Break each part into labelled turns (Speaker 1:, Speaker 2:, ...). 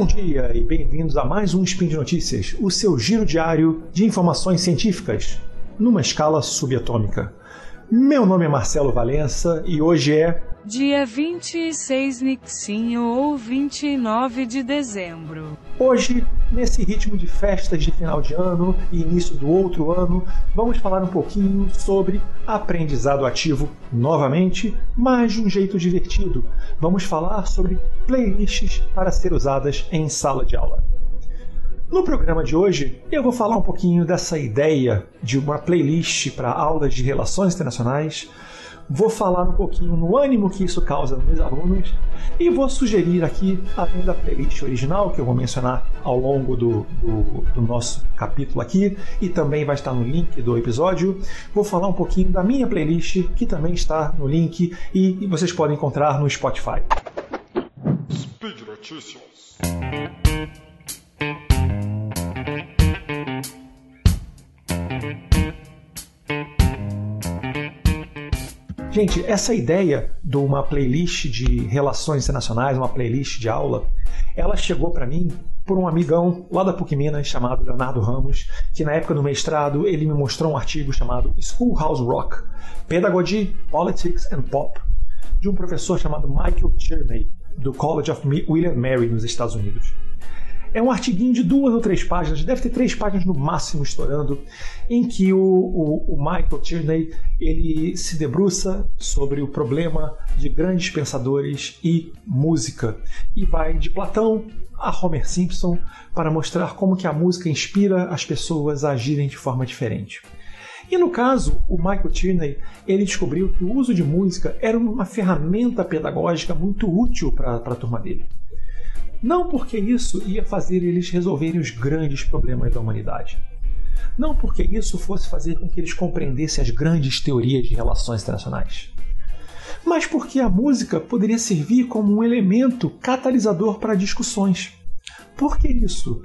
Speaker 1: Bom dia e bem-vindos a mais um Spin de Notícias, o seu giro diário de informações científicas numa escala subatômica. Meu nome é Marcelo Valença e hoje é
Speaker 2: Dia 26 Nixinho ou 29 de dezembro.
Speaker 1: Hoje, nesse ritmo de festas de final de ano e início do outro ano, vamos falar um pouquinho sobre aprendizado ativo novamente, mas de um jeito divertido. Vamos falar sobre playlists para ser usadas em sala de aula. No programa de hoje, eu vou falar um pouquinho dessa ideia de uma playlist para aulas de relações internacionais vou falar um pouquinho no ânimo que isso causa nos meus alunos e vou sugerir aqui, além da playlist original que eu vou mencionar ao longo do, do, do, nosso capítulo aqui e também vai estar no link do episódio, vou falar um pouquinho da minha playlist que também está no link e, e vocês podem encontrar no Spotify. Speed Notícias. Gente, essa ideia de uma playlist de relações internacionais, uma playlist de aula, ela chegou para mim por um amigão lá da PUC Minas chamado Leonardo Ramos, que na época do mestrado ele me mostrou um artigo chamado Schoolhouse Rock: Pedagogy, Politics and Pop, de um professor chamado Michael Tierney, do College of William Mary nos Estados Unidos. É um artiguinho de duas ou três páginas, deve ter três páginas no máximo estourando, em que o, o, o Michael Tierney ele se debruça sobre o problema de grandes pensadores e música e vai de Platão a Homer Simpson para mostrar como que a música inspira as pessoas a agirem de forma diferente. E no caso, o Michael Tierney ele descobriu que o uso de música era uma ferramenta pedagógica muito útil para a turma dele. Não porque isso ia fazer eles resolverem os grandes problemas da humanidade. Não porque isso fosse fazer com que eles compreendessem as grandes teorias de relações internacionais. Mas porque a música poderia servir como um elemento catalisador para discussões. Por que isso?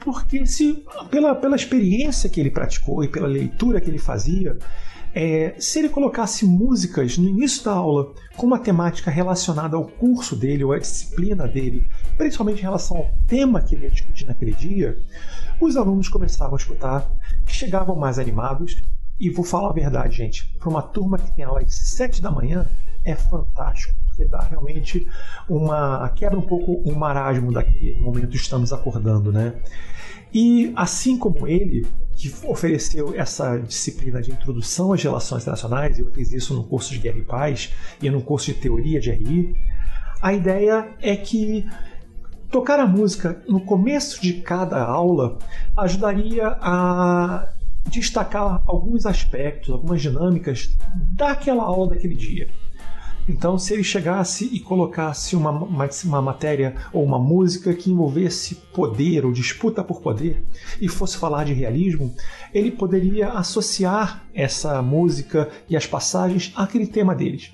Speaker 1: Porque se pela, pela experiência que ele praticou e pela leitura que ele fazia, é, se ele colocasse músicas no início da aula com uma temática relacionada ao curso dele ou à disciplina dele, principalmente em relação ao tema que ele ia discutir naquele dia, os alunos começavam a escutar, chegavam mais animados. E vou falar a verdade, gente, para uma turma que tem aula às 7 da manhã, é fantástico, porque dá realmente uma. quebra um pouco o marasmo daquele momento estamos acordando, né? E assim como ele, que ofereceu essa disciplina de introdução às relações internacionais, eu fiz isso no curso de Guerra e Paz e no curso de Teoria de RI, a ideia é que tocar a música no começo de cada aula ajudaria a destacar alguns aspectos, algumas dinâmicas daquela aula daquele dia. Então, se ele chegasse e colocasse uma, uma, uma, matéria ou uma música que envolvesse poder ou disputa por poder e fosse falar de realismo, ele poderia associar essa música e as passagens àquele tema deles.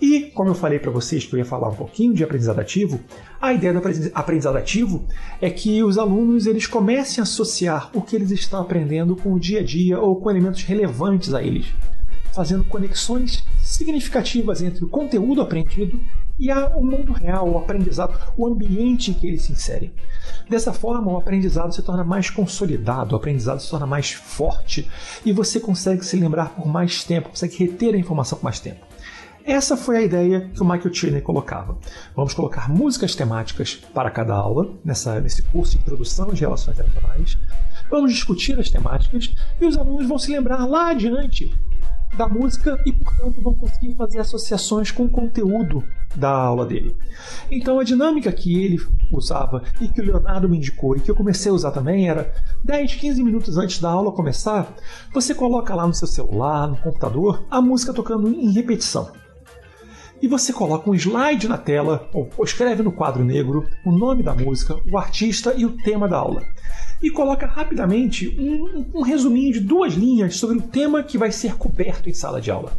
Speaker 1: E, como eu falei para vocês que eu ia falar um pouquinho de aprendizado ativo, a ideia do aprendizado ativo é que os alunos eles comecem a associar o que eles estão aprendendo com o dia a dia ou com elementos relevantes a eles fazendo conexões significativas entre o conteúdo aprendido e o mundo real, o aprendizado, o ambiente em que ele se insere. Dessa forma, o aprendizado se torna mais consolidado, o aprendizado se torna mais forte e você consegue se lembrar por mais tempo, consegue reter a informação por mais tempo. Essa foi a ideia que o Michael Tierney colocava. Vamos colocar músicas temáticas para cada aula, nessa, nesse curso de introdução de relações internacionais. Vamos discutir as temáticas e os alunos vão se lembrar lá adiante da música e, portanto, vão conseguir fazer associações com o conteúdo da aula dele. Então, a dinâmica que ele usava e que o Leonardo me indicou e que eu comecei a usar também era 10, 15 minutos antes da aula começar, você coloca lá no seu celular, no computador, a música tocando em repetição e você coloca um slide na tela, ou escreve no quadro negro o nome da música, o artista e o tema da aula e coloca rapidamente um, um resuminho de duas linhas sobre o tema que vai ser coberto em sala de aula.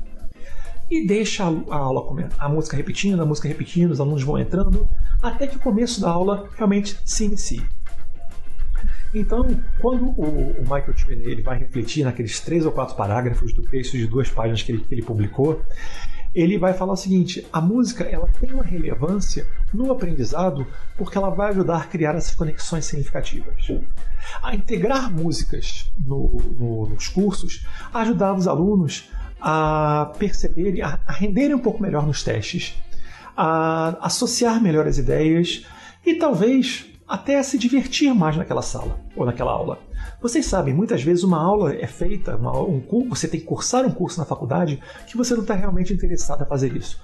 Speaker 1: E deixa a aula a música repetindo, a música repetindo, os alunos vão entrando, até que o começo da aula realmente se inicie. Então, quando o, Michael Tierney ele vai refletir naqueles três ou quatro parágrafos do texto de duas páginas que ele, que ele publicou, ele vai falar o seguinte: a música ela tem uma relevância no aprendizado porque ela vai ajudar a criar essas conexões significativas. A integrar músicas no, no, nos cursos ajudava os alunos a perceberem, a, a renderem um pouco melhor nos testes, a associar melhor as ideias e talvez até se divertir mais naquela sala ou naquela aula. Vocês sabem, muitas vezes uma aula é feita, uma, um curso, você tem que cursar um curso na faculdade que você não está realmente interessado a fazer isso.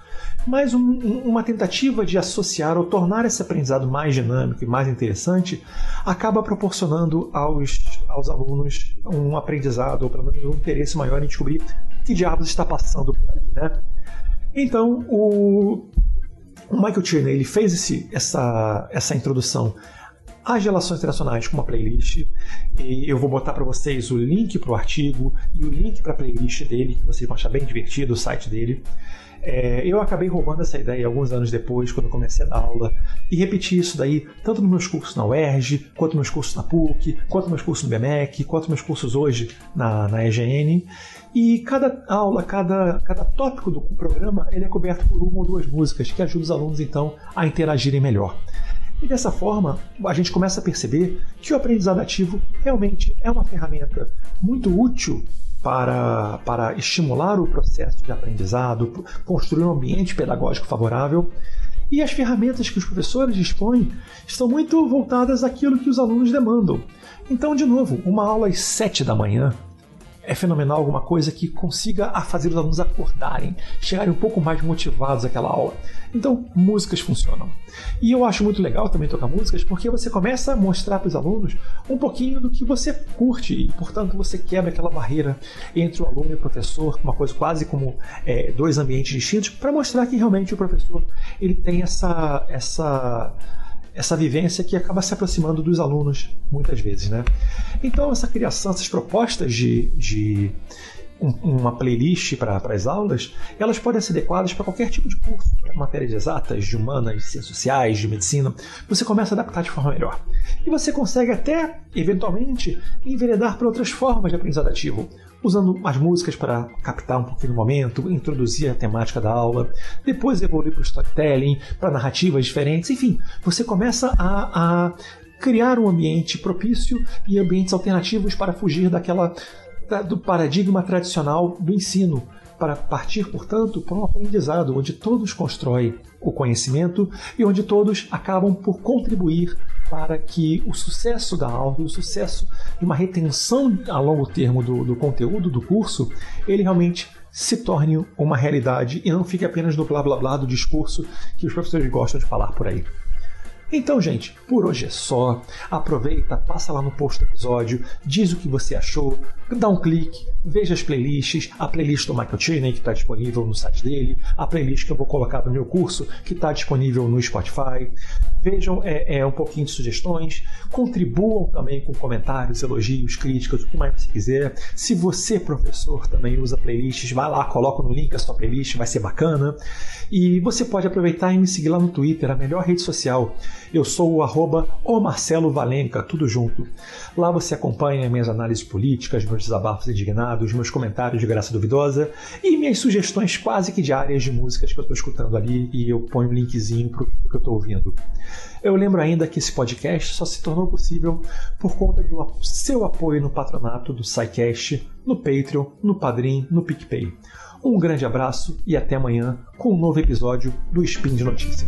Speaker 1: Mas um, uma tentativa de associar ou tornar esse aprendizado mais dinâmico e mais interessante acaba proporcionando aos, aos alunos um aprendizado, ou pelo menos um interesse maior em descobrir que diabos está passando por aí. Né? Então, o, o Michael Tierney ele fez esse, essa, essa introdução as relações internacionais com uma playlist. E eu vou botar para vocês o link para o artigo e o link para a playlist dele, que vocês vão achar bem divertido, o site dele. É, eu acabei roubando essa ideia alguns anos depois, quando comecei a dar aula, e repeti isso daí tanto nos meus cursos na UERJ, quanto nos meus cursos na PUC, quanto nos meus cursos no BMEC, quanto nos meus cursos hoje na, na EGN. E cada aula, cada, cada tópico do programa, ele é coberto por uma ou duas músicas que ajudam os alunos então a interagirem melhor. E dessa forma, a gente começa a perceber que o aprendizado ativo realmente é uma ferramenta muito útil para, para estimular o processo de aprendizado, construir um ambiente pedagógico favorável. E as ferramentas que os professores dispõem estão muito voltadas àquilo que os alunos demandam. Então, de novo, uma aula às 7 da manhã é fenomenal alguma coisa que consiga a fazer os alunos acordarem, chegarem um pouco mais motivados àquela aula. Então, músicas funcionam. E eu acho muito legal também tocar músicas porque você começa a mostrar para os alunos um pouquinho do que você curte e, portanto, você quebra aquela barreira entre o aluno e o professor, uma coisa quase como é, dois ambientes distintos, para mostrar que realmente o professor ele tem essa essa essa vivência que acaba se aproximando dos alunos muitas vezes. Né? Então, essa criação, essas propostas de, de uma playlist para as aulas, elas podem ser adequadas para qualquer tipo de curso, matérias exatas, de humanas, de ciências sociais, de medicina. Você começa a adaptar de forma melhor. E você consegue até, eventualmente, enveredar para outras formas de aprendizado ativo usando as músicas para captar um pouquinho do momento, introduzir a temática da aula, depois evoluir para o storytelling, para narrativas diferentes, enfim, você começa a, a criar um ambiente propício e ambientes alternativos para fugir daquela do paradigma tradicional do ensino, para partir, portanto, para um aprendizado onde todos constroem o conhecimento e onde todos acabam por contribuir para que o sucesso da aula, o sucesso de uma retenção a longo termo do, do conteúdo do curso, ele realmente se torne uma realidade e não fique apenas no blá blá blá do discurso que os professores gostam de falar por aí. Então, gente, por hoje é só. Aproveita, passa lá no post do episódio, diz o que você achou, dá um clique, veja as playlists, a playlist do Michael Cheney, que está disponível no site dele, a playlist que eu vou colocar no meu curso, que está disponível no Spotify. Vejam é, é, um pouquinho de sugestões, contribuam também com comentários, elogios, críticas, o que mais você quiser. Se você, professor, também usa playlists, vai lá, coloca no link a sua playlist, vai ser bacana. E você pode aproveitar e me seguir lá no Twitter, a melhor rede social. Eu sou o arroba o Marcelo Valenca, tudo junto. Lá você acompanha minhas análises políticas, meus desabafos indignados, meus comentários de graça duvidosa e minhas sugestões quase que diárias de músicas que eu estou escutando ali e eu ponho um linkzinho para o que eu estou ouvindo. Eu lembro ainda que esse podcast só se tornou possível por conta do seu apoio no patronato do SciCast, no Patreon, no Padrim, no PicPay. Um grande abraço e até amanhã com um novo episódio do Spin de Notícias.